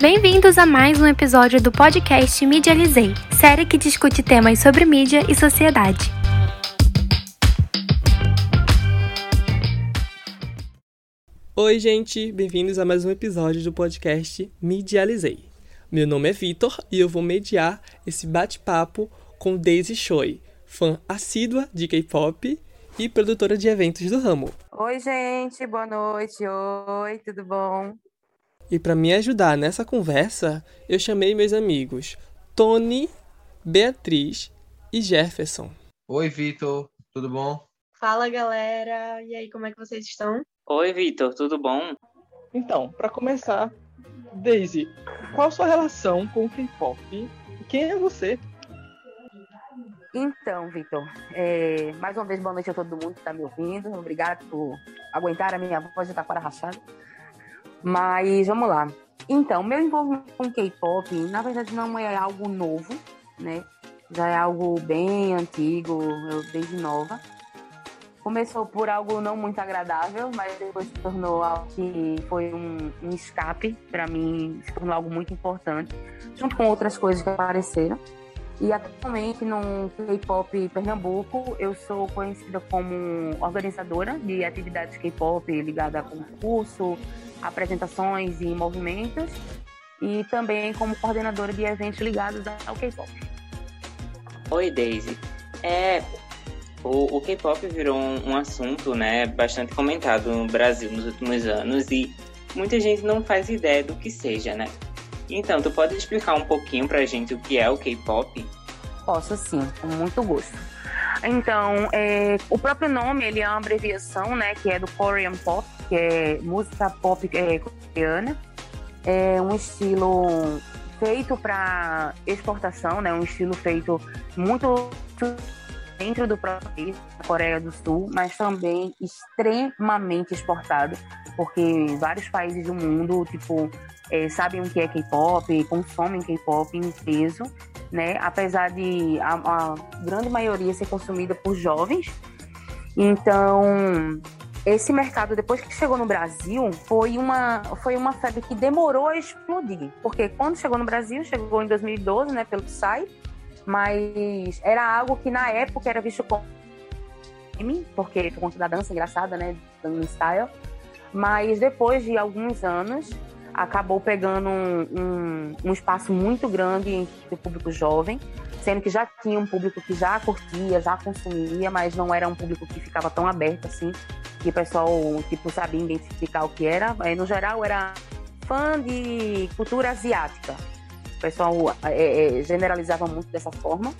Bem-vindos a mais um episódio do podcast Medializei, série que discute temas sobre mídia e sociedade. Oi, gente, bem-vindos a mais um episódio do podcast Medializei. Meu nome é Vitor e eu vou mediar esse bate-papo com Daisy Choi, fã assídua de K-pop e produtora de eventos do ramo. Oi, gente, boa noite. Oi, tudo bom? E para me ajudar nessa conversa, eu chamei meus amigos Tony, Beatriz e Jefferson. Oi, Vitor, tudo bom? Fala, galera. E aí, como é que vocês estão? Oi, Vitor, tudo bom? Então, para começar, Daisy, qual a sua relação com o K-pop? Quem é você? Então, Vitor, é, mais uma vez, boa noite a todo mundo que está me ouvindo. Obrigado por aguentar a minha voz de taquara rachada. Mas vamos lá. Então, meu envolvimento com K-pop, na verdade, não é algo novo, né? Já é algo bem antigo, eu desde nova. Começou por algo não muito agradável, mas depois se tornou algo que foi um, um escape para mim, se tornou algo muito importante, junto com outras coisas que apareceram. E atualmente no K-pop Pernambuco, eu sou conhecida como organizadora de atividades K-pop ligada a concurso, apresentações e movimentos, e também como coordenadora de eventos ligados ao K-pop. Oi, Daisy. É, o, o K-pop virou um, um, assunto, né, bastante comentado no Brasil nos últimos anos e muita gente não faz ideia do que seja, né? Então, tu pode explicar um pouquinho pra gente o que é o K-pop? Posso sim, com muito gosto. Então, é, o próprio nome ele é uma abreviação, né, que é do Korean Pop, que é música pop é, coreana. É um estilo feito para exportação, né, um estilo feito muito dentro do próprio país, da Coreia do Sul, mas também extremamente exportado, porque vários países do mundo, tipo, é, sabem o que é K-pop, consomem K-pop em peso, né? Apesar de a, a grande maioria ser consumida por jovens. Então, esse mercado, depois que chegou no Brasil, foi uma, foi uma febre que demorou a explodir. Porque quando chegou no Brasil, chegou em 2012, né, pelo Psy, mas era algo que na época era visto como porque por conta da dança engraçada, né, do style. Mas depois de alguns anos, acabou pegando um, um, um espaço muito grande entre o público jovem, sendo que já tinha um público que já curtia, já consumia, mas não era um público que ficava tão aberto assim, que o pessoal tipo sabia identificar o que era. No geral, era fã de cultura asiática, o pessoal é, é, generalizava muito dessa forma.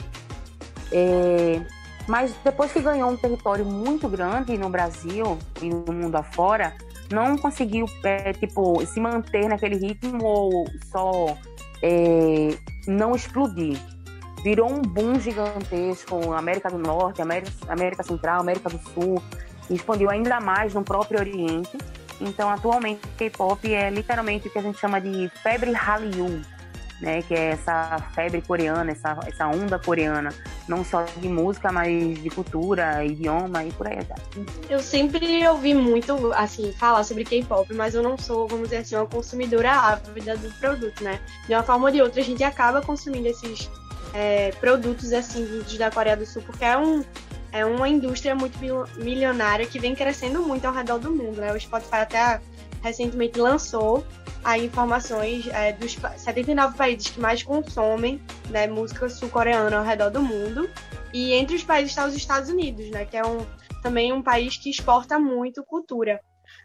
É, mas depois que ganhou um território muito grande no Brasil e no mundo afora, não conseguiu é, tipo se manter naquele ritmo ou só é, não explodir. Virou um boom gigantesco América do Norte, América, América Central, América do Sul, expandiu ainda mais no próprio Oriente. Então, atualmente, K-pop é literalmente o que a gente chama de febre Hallyu, né, que é essa febre coreana, essa, essa onda coreana, não só de música, mas de cultura, idioma e por aí vai. Eu sempre ouvi muito, assim, falar sobre K-pop, mas eu não sou, vamos dizer assim, uma consumidora ávida do produto, né? De uma forma ou de outra, a gente acaba consumindo esses é, produtos, assim, vindos da Coreia do Sul, porque é um... É uma indústria muito milionária que vem crescendo muito ao redor do mundo, né? O Spotify até recentemente lançou aí informações é, dos 79 países que mais consomem né, música sul-coreana ao redor do mundo. E entre os países está os Estados Unidos, né, que é um, também um país que exporta muito cultura.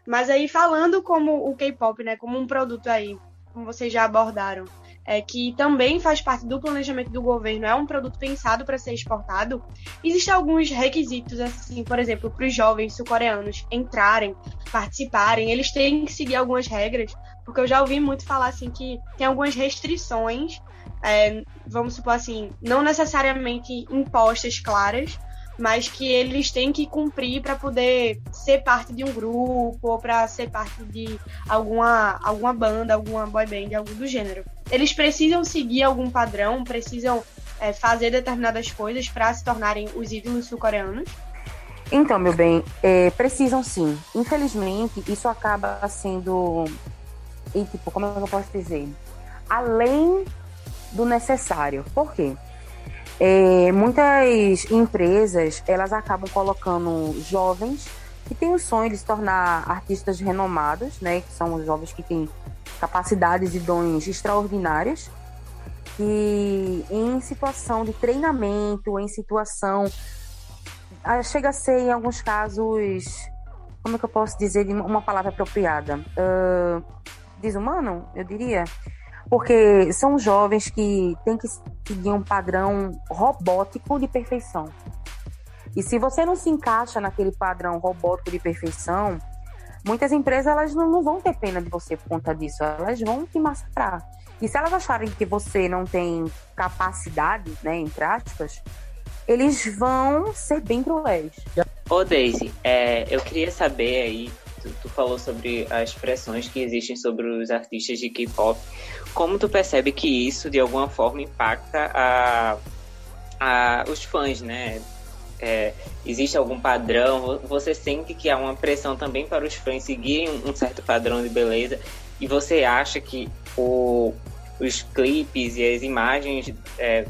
Mas aí falando como o K-pop, né, como um produto aí, como vocês já abordaram, é, que também faz parte do planejamento do governo, é um produto pensado para ser exportado, existem alguns requisitos, assim, por exemplo, para os jovens sul-coreanos entrarem, participarem, eles têm que seguir algumas regras, porque eu já ouvi muito falar assim que tem algumas restrições, é, vamos supor assim, não necessariamente impostas claras, mas que eles têm que cumprir para poder ser parte de um grupo ou para ser parte de alguma, alguma banda, alguma boy band, algo do gênero. Eles precisam seguir algum padrão, precisam é, fazer determinadas coisas para se tornarem os ídolos sul-coreanos. Então, meu bem, é, precisam sim. Infelizmente, isso acaba sendo. E, tipo, como é eu posso dizer? além do necessário. Por quê? É, muitas empresas elas acabam colocando jovens que têm o sonho de se tornar artistas renomados, né? Que são os jovens que têm capacidades e dons extraordinários e em situação de treinamento, em situação ah, chega a ser em alguns casos, como é que eu posso dizer uma palavra apropriada? Uh, desumano, eu diria, porque são jovens que têm que seguir um padrão robótico de perfeição. E se você não se encaixa naquele padrão robótico de perfeição, muitas empresas elas não, vão ter pena de você por conta disso, elas vão te massacrar. E se elas acharem que você não tem capacidade, né, entre aspas, eles vão ser bem cruéis. Ô Daisy, é, eu queria saber aí, tu, tu, falou sobre as pressões que existem sobre os artistas de K-pop, como tu percebe que isso de alguma forma impacta a, a os fãs, né? É, existe algum padrão? Você sente que há uma pressão também para os fãs seguirem um certo padrão de beleza? E você acha que o, os clipes e as imagens é,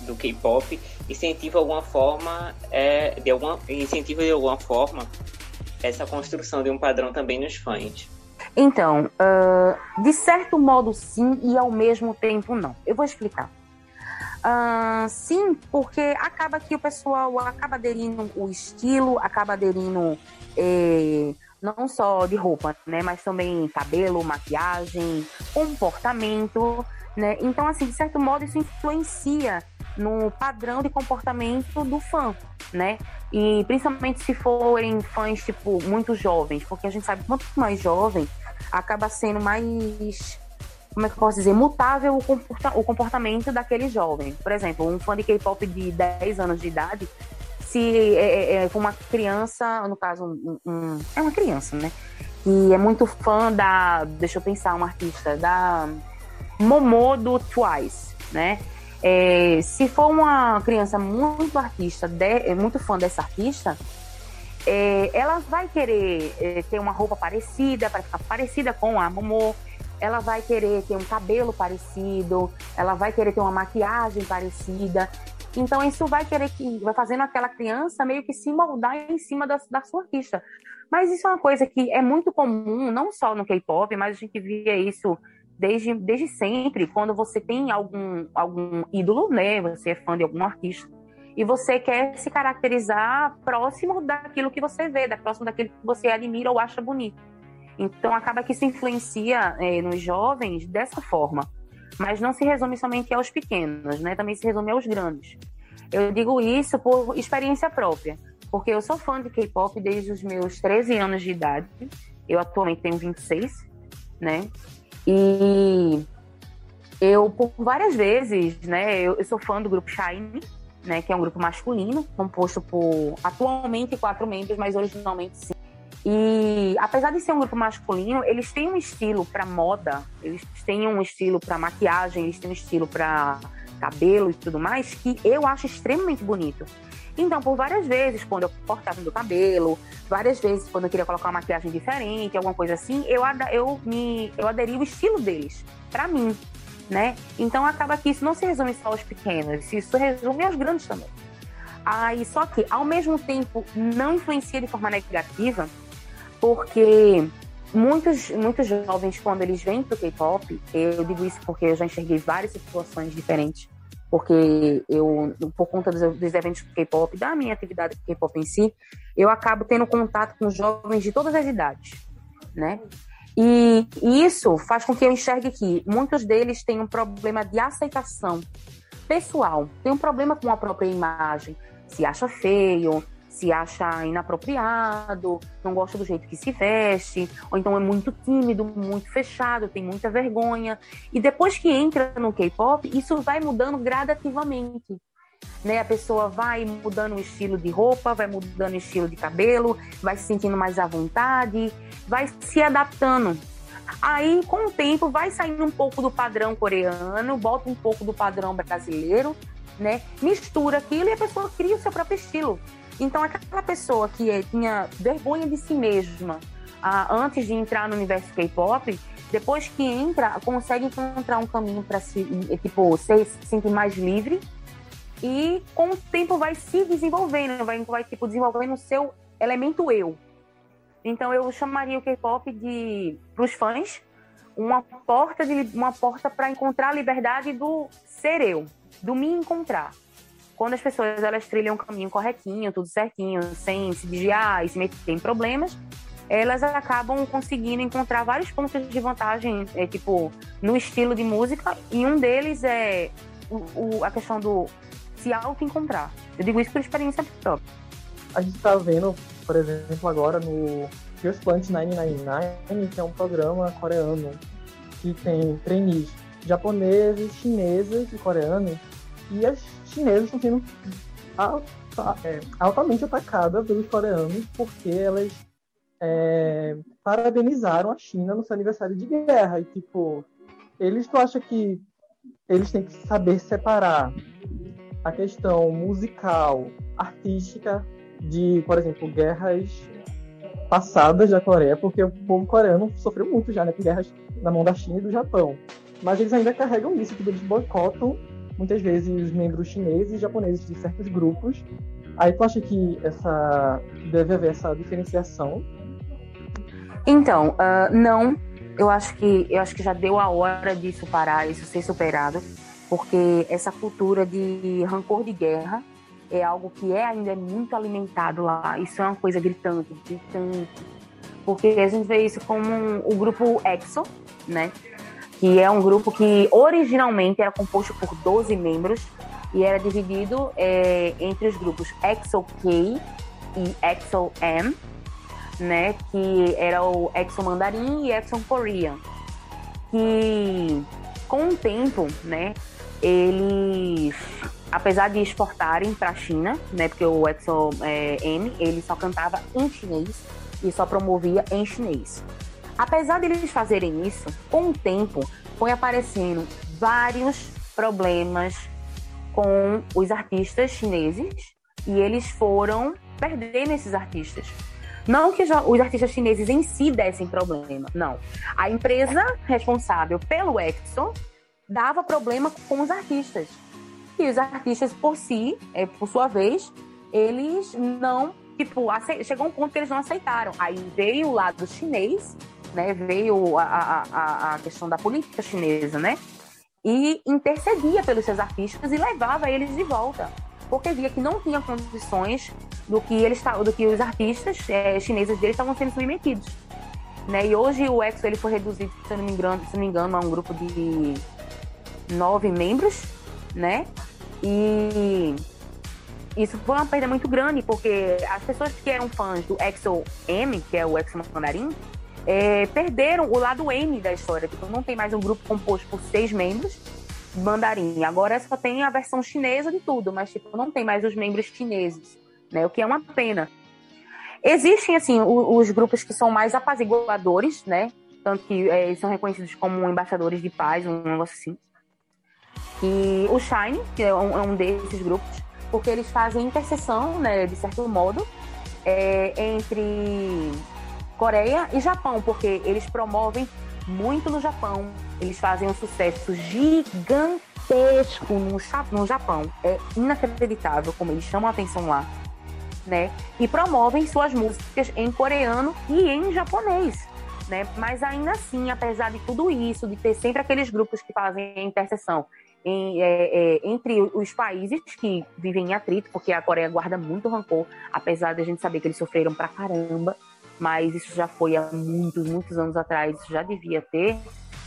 do K-pop incentiva alguma forma é, de alguma incentiva de alguma forma essa construção de um padrão também nos fãs. Então, uh, de certo modo sim e ao mesmo tempo não. Eu vou explicar. Uh, sim, porque acaba que o pessoal acaba aderindo o estilo, acaba aderindo eh, não só de roupa, né, mas também cabelo, maquiagem, comportamento, né? Então, assim, de certo modo, isso influencia no padrão de comportamento do fã, né? E principalmente se forem fãs, tipo, muito jovens, porque a gente sabe quanto mais jovem, acaba sendo mais como é que eu posso dizer, mutável o, comporta o comportamento daquele jovem. Por exemplo, um fã de K-pop de 10 anos de idade, se é, é, é uma criança, no caso, um, um, é uma criança, né? Que é muito fã da, deixa eu pensar, uma artista, da Momô do Twice, né? É, se for uma criança muito artista, de, muito fã dessa artista, é, ela vai querer é, ter uma roupa parecida, para ficar parecida com a Momô. Ela vai querer ter um cabelo parecido, ela vai querer ter uma maquiagem parecida. Então isso vai querer que vai fazendo aquela criança meio que se moldar em cima da, da sua artista. Mas isso é uma coisa que é muito comum, não só no K-pop, mas a gente via isso desde, desde sempre, quando você tem algum, algum ídolo, né? Você é fã de algum artista, e você quer se caracterizar próximo daquilo que você vê, da próximo daquilo que você admira ou acha bonito. Então acaba que isso influencia é, nos jovens dessa forma. Mas não se resume somente aos pequenos, né? Também se resume aos grandes. Eu digo isso por experiência própria, porque eu sou fã de K-pop desde os meus 13 anos de idade. Eu atualmente tenho 26, né? E eu, por várias vezes, né, eu, eu, sou fã do grupo Shine, né, que é um grupo masculino, composto por atualmente quatro membros, mas originalmente sim. E apesar de ser um grupo masculino, eles têm um estilo para moda, eles têm um estilo para maquiagem, eles têm um estilo para cabelo e tudo mais que eu acho extremamente bonito. Então, por várias vezes, quando eu cortava meu cabelo, várias vezes quando eu queria colocar uma maquiagem diferente, alguma coisa assim, eu, eu, me, eu aderi o estilo deles, para mim, né? Então, acaba que isso não se resume só aos pequenos, isso resume aos grandes também. Aí, só que, ao mesmo tempo, não influencia de forma negativa, porque muitos, muitos jovens, quando eles vêm pro K-pop, eu digo isso porque eu já enxerguei várias situações diferentes porque eu, por conta dos, dos eventos K-pop, da minha atividade K-pop em si, eu acabo tendo contato com jovens de todas as idades, né? E isso faz com que eu enxergue que muitos deles têm um problema de aceitação pessoal, tem um problema com a própria imagem, se acha feio, se acha inapropriado, não gosta do jeito que se veste, ou então é muito tímido, muito fechado, tem muita vergonha. E depois que entra no K-pop, isso vai mudando gradativamente. Né? A pessoa vai mudando o estilo de roupa, vai mudando o estilo de cabelo, vai se sentindo mais à vontade, vai se adaptando. Aí, com o tempo, vai saindo um pouco do padrão coreano, bota um pouco do padrão brasileiro, né? Mistura aquilo e a pessoa cria o seu próprio estilo. Então, aquela pessoa que tinha vergonha de si mesma ah, antes de entrar no universo K-pop, depois que entra, consegue encontrar um caminho para se, tipo, se sentir mais livre e com o tempo vai se desenvolvendo, vai, vai tipo, desenvolvendo o seu elemento eu. Então eu chamaria o K-pop de para os fãs uma porta de uma porta para encontrar a liberdade do ser eu, do me encontrar. Quando as pessoas elas trilham o caminho corretinho, tudo certinho, sem se desviar e se meter em problemas, elas acabam conseguindo encontrar vários pontos de vantagem, é, tipo, no estilo de música, e um deles é o, o, a questão do se auto-encontrar. Eu digo isso por experiência própria. A gente está vendo, por exemplo, agora no First Plant 999, que é um programa coreano que tem trainees japoneses, chineses e coreanos, e as chinesas estão sendo é, altamente atacadas pelos coreanos porque elas é, parabenizaram a China no seu aniversário de guerra. E, tipo, eles, tu acha que eles têm que saber separar a questão musical, artística, de, por exemplo, guerras passadas da Coreia, porque o povo coreano sofreu muito já, né, com guerras na mão da China e do Japão. Mas eles ainda carregam isso, tipo, eles boicotam muitas vezes os membros chineses e japoneses de certos grupos. Aí tu acha que essa deve haver essa diferenciação então, uh, não. Eu acho que eu acho que já deu a hora disso parar, isso ser superado, porque essa cultura de rancor de guerra é algo que é ainda muito alimentado lá. Isso é uma coisa gritante, gritante. Porque a gente vê isso como um, o grupo EXO, né? Que é um grupo que originalmente era composto por 12 membros e era dividido é, entre os grupos EXO K e EXO M né? Que era o Exxon Mandarim e Exxon Korean. Que com o tempo, né? Eles, apesar de exportarem para a China, né? Porque o Exxon é, M ele só cantava em chinês e só promovia em chinês. Apesar de eles fazerem isso, com o tempo foi aparecendo vários problemas com os artistas chineses e eles foram perdendo esses artistas. Não que os artistas chineses em si dessem problema, não. A empresa responsável pelo Exxon dava problema com os artistas. E os artistas, por si, é, por sua vez, eles não, tipo, chegou um ponto que eles não aceitaram. Aí veio o lado chinês, né? Veio a, a, a questão da política chinesa, né? E intercedia pelos seus artistas e levava eles de volta porque via que não tinha condições do que eles do que os artistas é, chineses deles estavam sendo submetidos. Né? E hoje o EXO ele foi reduzido, se não me engano, se não me engano, a um grupo de nove membros, né? E isso foi uma perda muito grande, porque as pessoas que eram fãs do EXO M, que é o EXO Mandarim, é, perderam o lado M da história. Tipo, não tem mais um grupo composto por seis membros, mandarim. Agora só tem a versão chinesa de tudo, mas tipo, não tem mais os membros chineses, né? O que é uma pena. Existem, assim, os, grupos que são mais apaziguadores, né? Tanto que é, são reconhecidos como embaixadores de paz, um negócio assim. E o Shine, que é um, é um desses grupos, porque eles fazem interseção, né, de certo modo, é, entre Coreia e Japão, porque eles promovem muito no Japão. Eles fazem um sucesso gigantesco no, Japão. É inacreditável como eles chamam a atenção lá. Né? E promovem suas músicas em coreano e em japonês. Né? Mas ainda assim, apesar de tudo isso, de ter sempre aqueles grupos que fazem a interseção em, é, é, entre os países que vivem em atrito, porque a Coreia guarda muito rancor, apesar de a gente saber que eles sofreram pra caramba mas isso já foi há muitos, muitos anos atrás, isso já devia ter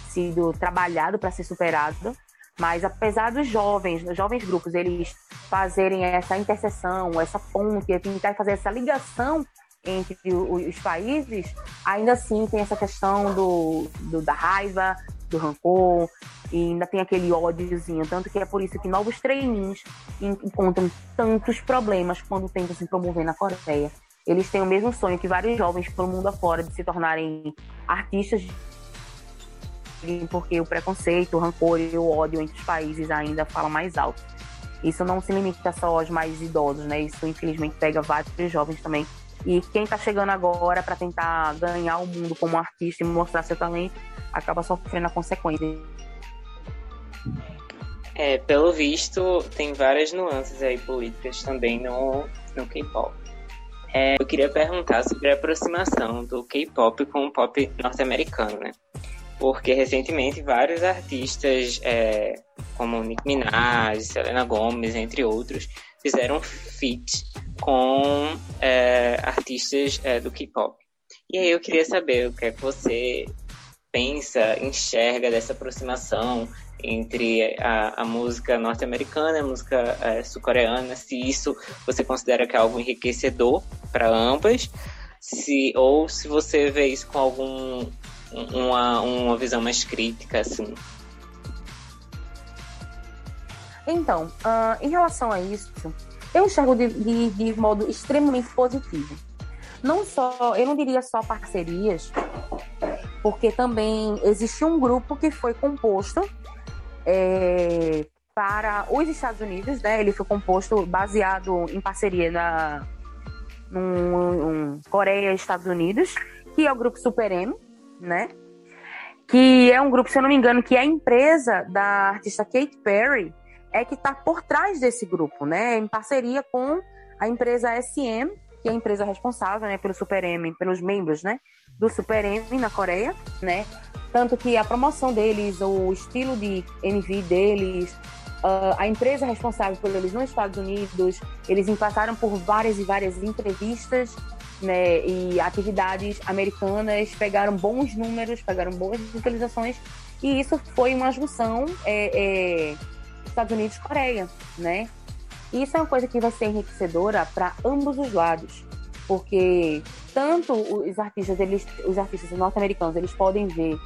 sido trabalhado para ser superado. Mas apesar dos jovens, dos jovens grupos, eles fazerem essa interseção, essa ponte, tentar fazer essa ligação entre os países, ainda assim tem essa questão do, do da raiva, do rancor, e ainda tem aquele ódiozinho. Tanto que é por isso que novos treininhos encontram tantos problemas quando tentam se promover na Coreia eles têm o mesmo sonho que vários jovens pelo mundo afora de se tornarem artistas porque o preconceito, o rancor e o ódio entre os países ainda falam mais alto. Isso não se limita só aos mais idosos, né? Isso infelizmente pega vários jovens também. E quem está chegando agora para tentar ganhar o mundo como artista e mostrar seu talento acaba sofrendo a consequência. É, pelo visto, tem várias nuances aí políticas também no, no K-pop. É, eu queria perguntar sobre a aproximação do K-pop com o pop norte-americano, né? Porque recentemente vários artistas, é, como Nick Minaj, Selena Gomez, entre outros, fizeram feat com é, artistas é, do K-pop. E aí eu queria saber o que é que você pensa, enxerga dessa aproximação entre a, a música norte-americana e a música é, sul-coreana, se isso você considera que é algo enriquecedor para ambas, se, ou se você vê isso com algum uma, uma visão mais crítica, assim. Então, uh, em relação a isso, eu enxergo de, de, de modo extremamente positivo. Não só, eu não diria só parcerias, porque também existe um grupo que foi composto é, para os Estados Unidos, né? Ele foi composto baseado em parceria na num, Coreia e Estados Unidos, que é o grupo Super M, né? Que é um grupo, se eu não me engano, que é a empresa da artista Kate Perry é que está por trás desse grupo, né? Em parceria com a empresa SM, que é a empresa responsável, né, pelo Super M, pelos membros, né, do Super M na Coreia, né? Tanto que a promoção deles, o estilo de MV deles, uh, a empresa responsável por eles nos Estados Unidos, eles passaram por várias e várias entrevistas né, e atividades americanas, pegaram bons números, pegaram boas visualizações, e isso foi uma junção é, é, Estados Unidos e Coreia, né? Isso é uma coisa que vai ser enriquecedora para ambos os lados, porque tanto os artistas, eles, os artistas norte-americanos, eles podem ver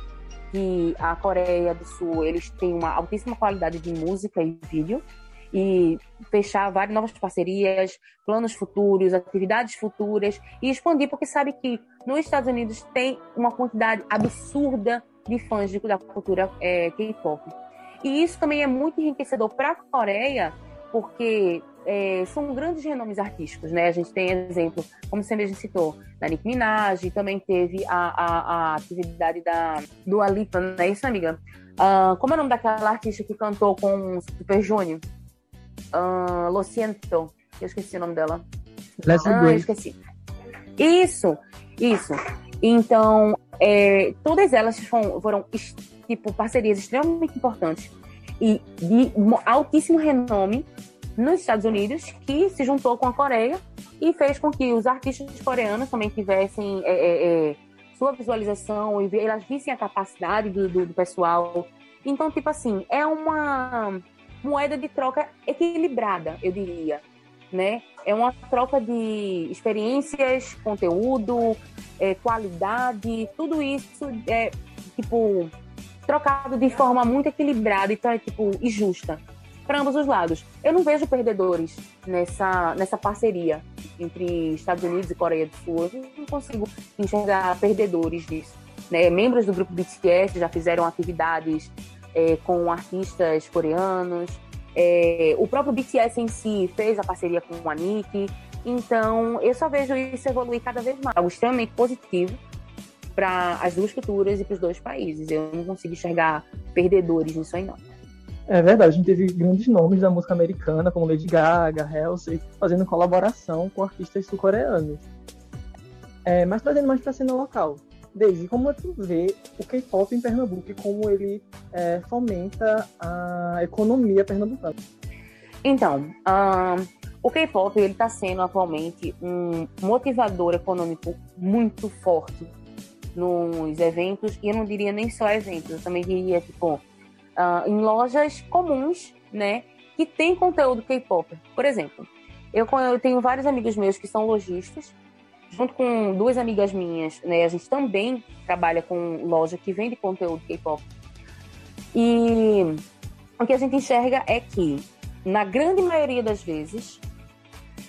que a Coreia do Sul eles têm uma altíssima qualidade de música e vídeo e fechar várias novas parcerias, planos futuros, atividades futuras e expandir, porque sabe que nos Estados Unidos tem uma quantidade absurda de fãs da cultura é, K-pop. E isso também é muito enriquecedor para a Coreia, porque é, são grandes renomes artísticos, né? A gente tem exemplo, como você mesmo citou, da Nick Minaj, também teve a, a, a atividade da do Alipa, não é isso, amiga? Uh, como é o nome daquela artista que cantou com o Super Junior? Uh, Lo Siento, eu esqueci o nome dela. Leslie ah, eu esqueci. Isso, isso. Então, é, todas elas foram, foram tipo parcerias extremamente importantes e de altíssimo renome nos Estados Unidos, que se juntou com a Coreia e fez com que os artistas coreanos também tivessem é, é, é, sua visualização e elas vissem a capacidade do, do, do pessoal. Então, tipo assim, é uma moeda de troca equilibrada, eu diria. Né? É uma troca de experiências, conteúdo, é, qualidade, tudo isso é tipo trocado de forma muito equilibrada então é tipo e justa para ambos os lados. Eu não vejo perdedores nessa, nessa parceria entre Estados Unidos e Coreia do Sul. Eu não consigo enxergar perdedores nisso. Né? Membros do grupo BTS já fizeram atividades é, com artistas coreanos. É, o próprio BTS em si fez a parceria com a Nick. Então, eu só vejo isso evoluir cada vez mais. Algo extremamente positivo para as duas culturas e para os dois países. Eu não consigo enxergar perdedores nisso aí, não. É verdade, a gente teve grandes nomes da música americana, como Lady Gaga, Halsey, fazendo colaboração com artistas sul-coreanos. É, mas trazendo mais para a cena local. Desde como tu vê o K-pop em Pernambuco e como ele é, fomenta a economia pernambucana? Então, um, o K-pop ele está sendo atualmente um motivador econômico muito forte nos eventos e eu não diria nem só eventos, eu também diria tipo uh, em lojas comuns, né, que tem conteúdo K-pop. Por exemplo, eu, eu tenho vários amigos meus que são lojistas, junto com duas amigas minhas, né, a gente também trabalha com loja que vende conteúdo K-pop. E o que a gente enxerga é que, na grande maioria das vezes,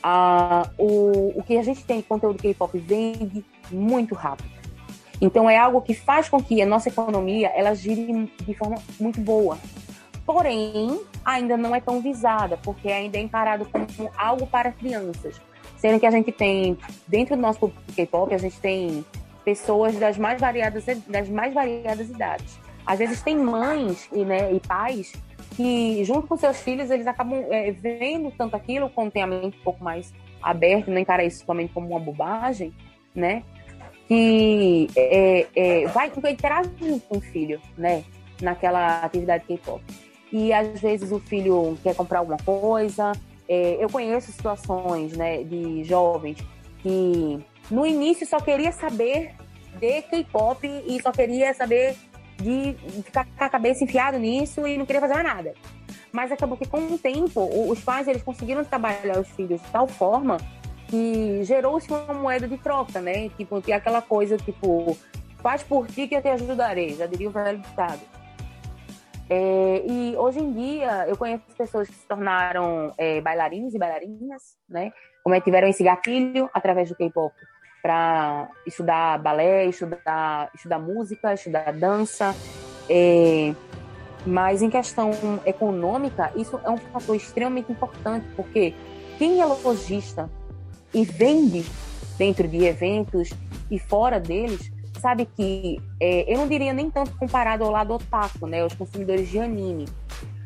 uh, o, o que a gente tem de conteúdo K-pop vende muito rápido. Então é algo que faz com que a nossa economia ela gire de forma muito boa. Porém, ainda não é tão visada, porque ainda é encarado como algo para crianças. Sendo que a gente tem, dentro do nosso K-pop, a gente tem pessoas das mais variadas, das mais variadas idades. Às vezes tem mães e, né, e pais que, junto com seus filhos, eles acabam é, vendo tanto aquilo, como tem a mente um pouco mais aberta, não encara isso somente como uma bobagem, né? Que é, é, vai interagir com o filho, né? Naquela atividade K-pop. E às vezes o filho quer comprar alguma coisa. É, eu conheço situações, né, de jovens que no início só queria saber de K-pop e só queria saber de ficar com a cabeça enfiado nisso e não queria fazer mais nada. Mas acabou que com o tempo, os pais eles conseguiram trabalhar os filhos de tal forma que gerou-se uma moeda de troca, né? Tipo, que é aquela coisa, tipo, faz por ti que eu te ajudarei, já diria o velho ditado. É, e hoje em dia eu conheço pessoas que se tornaram é, bailarinos e bailarinas, né? Como é tiveram esse gatilho através do K-pop para estudar balé, estudar, estudar música, estudar dança. É, mas em questão econômica, isso é um fator extremamente importante, porque quem é lojista e vende dentro de eventos e fora deles, sabe que é, eu não diria nem tanto comparado ao lado otaku, né, os consumidores de anime,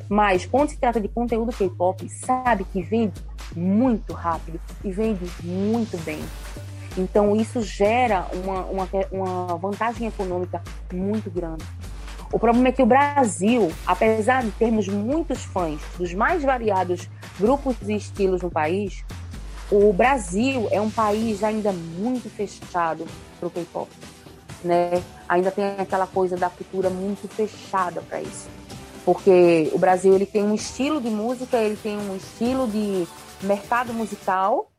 mas quando se trata de conteúdo K-pop, sabe que vende muito rápido e vende muito bem. Então, isso gera uma, uma, uma vantagem econômica muito grande. O problema é que o Brasil, apesar de termos muitos fãs dos mais variados grupos e estilos no país, o Brasil é um país ainda muito fechado para o K-pop. Né? Ainda tem aquela coisa da cultura muito fechada para isso. Porque o Brasil ele tem um estilo de música, ele tem um estilo de mercado musical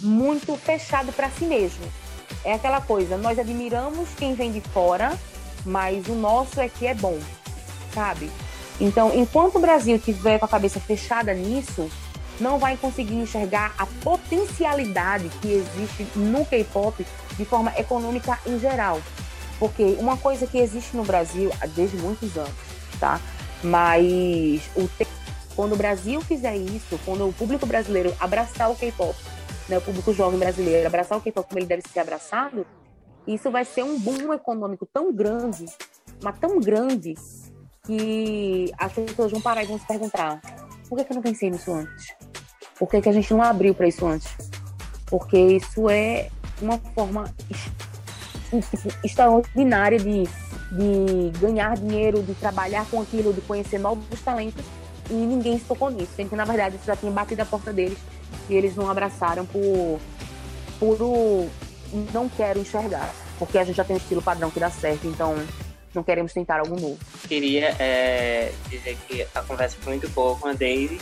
muito fechado para si mesmo. É aquela coisa, nós admiramos quem vem de fora, mas o nosso é que é bom, sabe? Então, enquanto o Brasil tiver com a cabeça fechada nisso, não vai conseguir enxergar a potencialidade que existe no K-pop de forma econômica em geral. Porque uma coisa que existe no Brasil desde muitos anos, tá? Mas o quando o Brasil fizer isso, quando o público brasileiro abraçar o K-pop né, o público jovem brasileiro abraçar o K-pop como ele deve ser abraçado, isso vai ser um boom econômico tão grande, mas tão grande, que as pessoas vão parar e vão se perguntar: por que, que eu não pensei nisso antes? Por que, que a gente não abriu para isso antes? Porque isso é uma forma tipo, extraordinária de, de ganhar dinheiro, de trabalhar com aquilo, de conhecer novos talentos, e ninguém se tocou nisso, sendo que na verdade isso já tinha batido a porta deles e eles não abraçaram por puro não quero enxergar, porque a gente já tem um estilo padrão que dá certo, então não queremos tentar algo novo. Queria é, dizer que a conversa foi muito boa com a Daisy,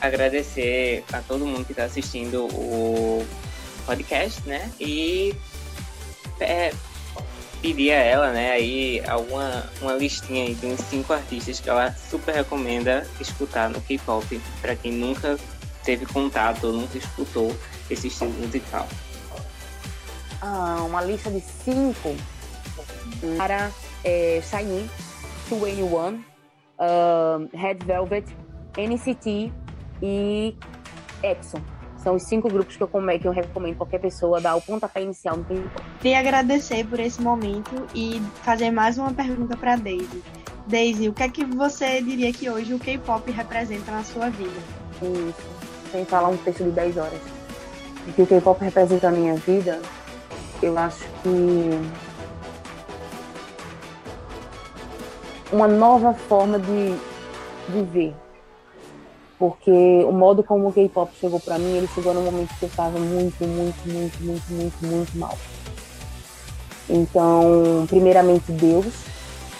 agradecer a todo mundo que está assistindo o podcast, né? E é, pedir a ela, né, aí alguma uma listinha aí de uns cinco artistas que ela super recomenda escutar no K-pop para quem nunca teve contato ou nunca escutou esse estilo musical? Ah, uma lista de cinco para é, Shiny, 2NE1, uh, Red Velvet, NCT e EXO. São os cinco grupos que eu, que eu recomendo qualquer pessoa dar o pontapé inicial no K-pop. Queria agradecer por esse momento e fazer mais uma pergunta para Daisy. Daisy, o que é que você diria que hoje o K-pop representa na sua vida? Isso sem falar um texto de 10 horas. O que o K-pop representa na minha vida, eu acho que uma nova forma de viver. Porque o modo como o K-pop chegou para mim, ele chegou num momento que eu estava muito, muito, muito, muito, muito, muito mal. Então, primeiramente Deus,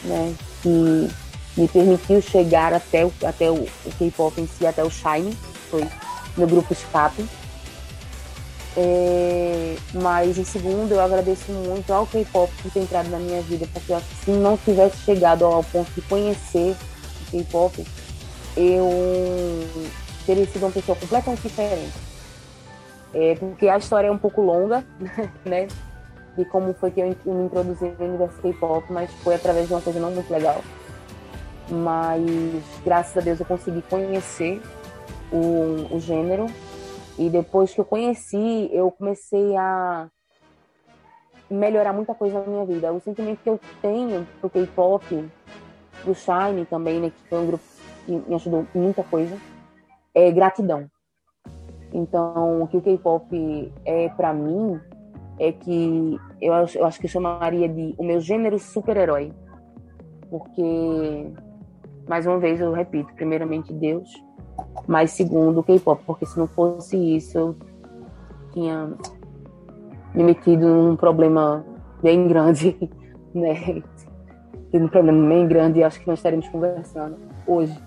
né, que me permitiu chegar até o, até o, o K-pop em si, até o Shine, foi no grupo escape. É, mas em segundo, eu agradeço muito ao K-pop por ter entrado na minha vida, porque se não tivesse chegado ao ponto de conhecer o K-pop, eu teria sido uma pessoa completamente diferente. É, porque a história é um pouco longa, né? De como foi que eu me introduzi no universo K-pop, mas foi através de uma coisa não muito legal. Mas graças a Deus eu consegui conhecer o, o gênero. E depois que eu conheci, eu comecei a melhorar muita coisa na minha vida. O sentimento que eu tenho pro K-pop, pro Shine também, né, que foi um grupo que me ajudou muita coisa, é gratidão. Então, o que o K-pop é para mim é que eu, eu acho que eu chamaria de o meu gênero super-herói. Porque, mais uma vez, eu repito, primeiramente Deus, mas segundo o K-pop, porque se não fosse isso, eu tinha me metido num problema bem grande, né? Tendo um problema bem grande e acho que nós estaremos conversando hoje.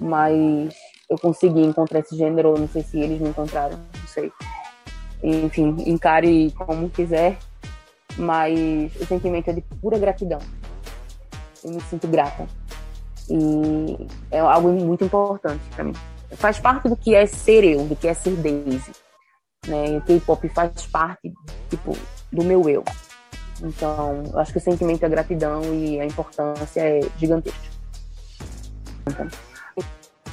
Mas eu consegui encontrar esse gênero, não sei se eles me encontraram, não sei. Enfim, encare como quiser, mas o sentimento é de pura gratidão. Eu me sinto grata. E é algo muito importante para mim. Faz parte do que é ser eu, do que é ser Daisy. Né? O K-pop faz parte, tipo, do meu eu. Então, eu acho que o sentimento é gratidão e a importância é gigantesca. Então,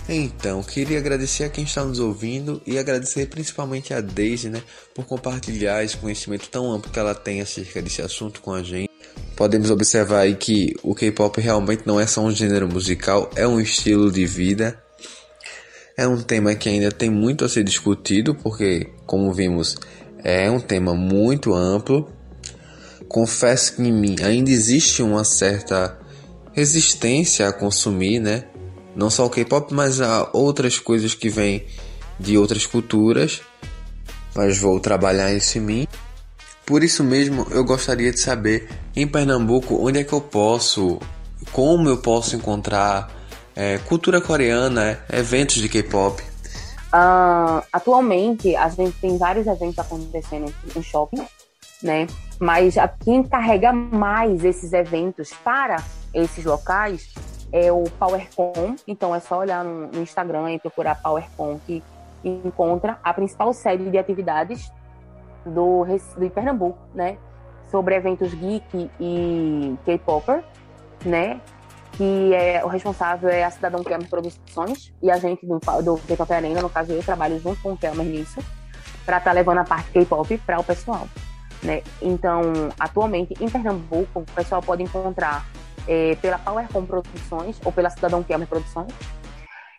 então, queria agradecer a quem está nos ouvindo e agradecer principalmente a Daisy, né, por compartilhar esse conhecimento tão amplo que ela tem acerca desse assunto com a gente. Podemos observar aí que o K-pop realmente não é só um gênero musical, é um estilo de vida. É um tema que ainda tem muito a ser discutido, porque, como vimos, é um tema muito amplo. Confesso que em mim ainda existe uma certa resistência a consumir, né? não só o K-pop, mas há outras coisas que vêm de outras culturas. Mas vou trabalhar isso em mim. Por isso mesmo, eu gostaria de saber em Pernambuco onde é que eu posso, como eu posso encontrar é, cultura coreana, eventos de K-pop. Uh, atualmente, a gente tem vários eventos acontecendo em shopping, né? Mas quem carrega mais esses eventos para esses locais é o PowerCon. Então é só olhar no, no Instagram e procurar PowerCon que encontra a principal série de atividades do, do Pernambuco, né? Sobre eventos geek e K-Popper, né? Que é o responsável é a Cidadão Kelmer Produções e a gente do, do K-Pop Arena, no caso eu trabalho junto com o Kelmer nisso, para estar tá levando a parte K-Pop para o pessoal. Né? Então, atualmente em Pernambuco, o pessoal pode encontrar é, pela PowerCom Produções ou pela Cidadão Kelmer Produções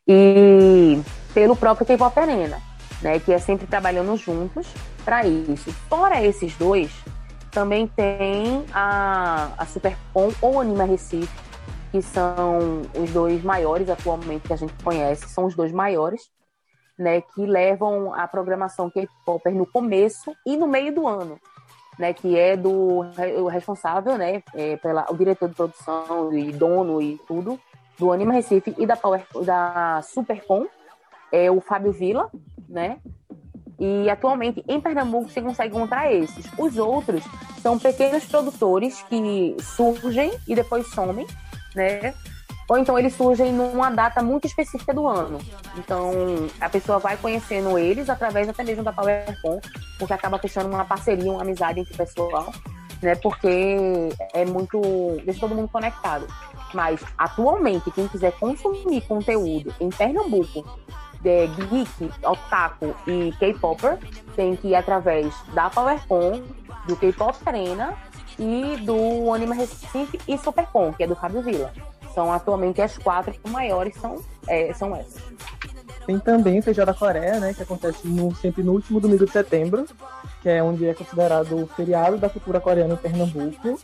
e pelo próprio K-Pop Arena, né, que é sempre trabalhando juntos para isso. Fora esses dois, também tem a, a Supercom ou Anima Recife, que são os dois maiores atualmente que a gente conhece, são os dois maiores, né, que levam a programação K-Popper no começo e no meio do ano né, que é do o responsável, né, é, pela o diretor de produção e dono e tudo do Anima Recife e da Power, da Supercom, é o Fábio Vila, né? E atualmente em Pernambuco se consegue encontrar esses. Os outros são pequenos produtores que surgem e depois somem, né? Ou então eles surgem numa data muito específica do ano. Então a pessoa vai conhecendo eles através até mesmo da PowerCon, porque acaba fechando uma parceria, uma amizade entre o pessoal, né? Porque é muito. deixa todo mundo conectado. Mas atualmente, quem quiser consumir conteúdo em Pernambuco, de geek, otaku e K-popper, tem que ir através da PowerCon, do K-pop Arena e do Anima Recife e Supercon, que é do Fábio Vila. São atualmente as quatro maiores são, é, são essas. Tem também o Feijão da Coreia, né, que acontece no, sempre no último domingo de setembro, que é onde é considerado o feriado da cultura coreana em Pernambuco.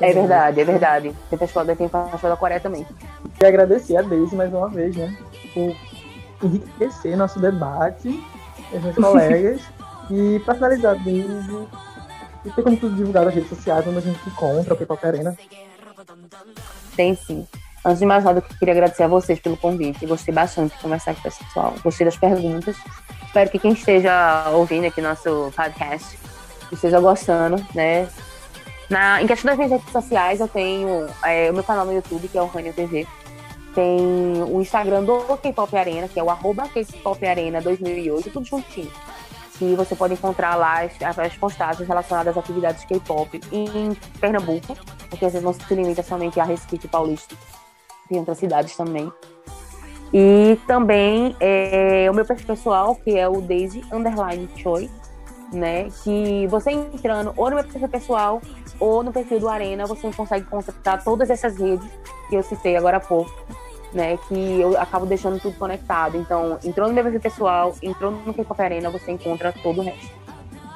É verdade, é verdade. Tem festival, tem festival da Coreia também. E agradecer a Deise mais uma vez, né, por enriquecer nosso debate, os meus colegas. e para finalizar, Deise, e ter como tudo divulgado nas redes sociais, onde a gente encontra o K-Pop Arena. Tem sim. Antes de mais nada, eu queria agradecer a vocês pelo convite. Gostei bastante de conversar com o pessoal. Gostei das perguntas. Espero que quem esteja ouvindo aqui nosso podcast esteja gostando, né? Na, em questão das minhas redes sociais, eu tenho é, o meu canal no YouTube, que é o Rania TV. Tem o Instagram do K-Pop Arena, que é o arroba K-Pop Arena 2008, tudo juntinho que você pode encontrar lá as, as postagens relacionadas às atividades K-pop em Pernambuco, porque vezes não se limita somente a Recife Paulista, tem outras cidades também. E também é, o meu perfil pessoal, que é o Daisy Underline Choi, né? Que você entrando ou no meu perfil pessoal ou no perfil do Arena, você consegue consultar todas essas redes que eu citei agora há pouco, né? Que eu acabo deixando tudo conectado. Então, entrou no perfil pessoal, entrou no K-Pop Arena, você encontra todo o resto.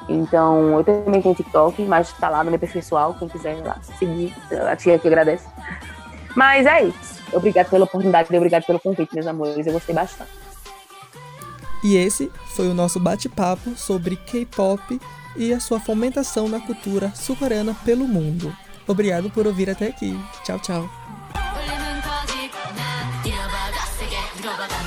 Então, eu também tenho TikTok, mas tá lá no meu perfil pessoal, quem quiser lá seguir, a tia que agradece. Mas é isso. Obrigado pela oportunidade obrigado pelo convite, meus amores. Eu gostei bastante. E esse foi o nosso bate-papo sobre K-pop e a sua fomentação na cultura sul-coreana pelo mundo. Obrigado por ouvir até aqui. Tchau, tchau. 들어가다.